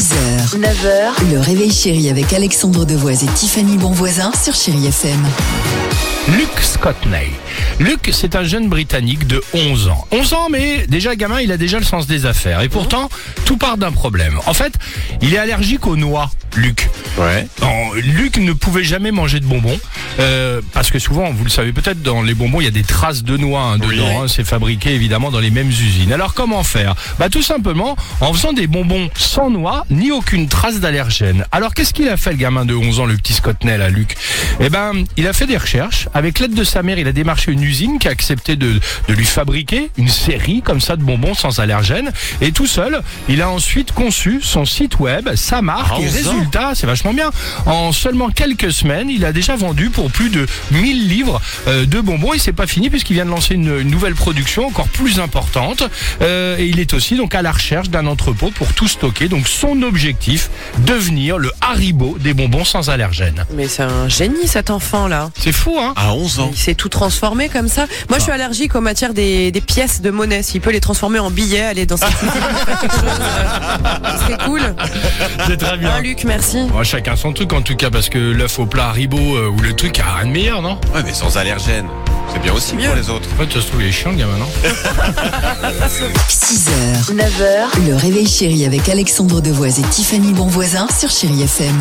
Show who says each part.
Speaker 1: 6h, 9h, le réveil chéri avec Alexandre Devoise et Tiffany Bonvoisin sur Chéri FM.
Speaker 2: Luke Scottney. Luke, c'est un jeune Britannique de 11 ans. 11 ans, mais déjà gamin, il a déjà le sens des affaires. Et pourtant, tout part d'un problème. En fait, il est allergique aux noix, Luc.
Speaker 3: Ouais.
Speaker 2: Non, Luc ne pouvait jamais manger de bonbons euh, parce que souvent, vous le savez peut-être, dans les bonbons, il y a des traces de noix hein, dedans. hein. c'est fabriqué évidemment dans les mêmes usines. Alors comment faire? Bah tout simplement en faisant des bonbons sans noix ni aucune trace d'allergène. Alors qu'est-ce qu'il a fait le gamin de 11 ans, le petit Scottney là, Luc? Eh ben, il a fait des recherches. Avec l'aide de sa mère, il a démarché une usine qui a accepté de, de lui fabriquer une série comme ça de bonbons sans allergène. Et tout seul, il a ensuite conçu son site web, sa marque.
Speaker 3: À
Speaker 2: et
Speaker 3: 11 ans
Speaker 2: résultat, c'est vachement bien. En seulement quelques semaines, il a déjà vendu pour plus de 1000 livres euh, de bonbons. Et c'est pas fini puisqu'il vient de lancer une, une nouvelle production encore plus importante. Euh, et il est aussi donc à la recherche d'un entrepôt pour tout stocker. Donc son objectif, devenir le Haribo des bonbons sans allergène.
Speaker 4: Mais c'est un génie cet enfant là.
Speaker 2: C'est fou, hein?
Speaker 3: À 11 ans.
Speaker 4: Il s'est tout transformé comme ça. Moi je suis allergique aux matières des, des pièces de monnaie. S'il peut les transformer en billets, aller dans sa cuisine, faire quelque chose, euh, ce serait cool.
Speaker 2: C'est très
Speaker 4: Hein, Luc, merci.
Speaker 2: Bon, chacun son truc en tout cas parce que l'œuf au plat Haribo euh, ou le truc a rien de meilleur, non?
Speaker 3: Ouais, mais sans allergène. C'est bien aussi
Speaker 4: Mieux.
Speaker 3: pour les autres.
Speaker 2: En fait, ça se trouve, il est chiant, le gamin, non?
Speaker 1: 6h, 9h, le réveil chéri avec Alexandre Devoise et Tiffany Bonvoisin sur Chéri FM.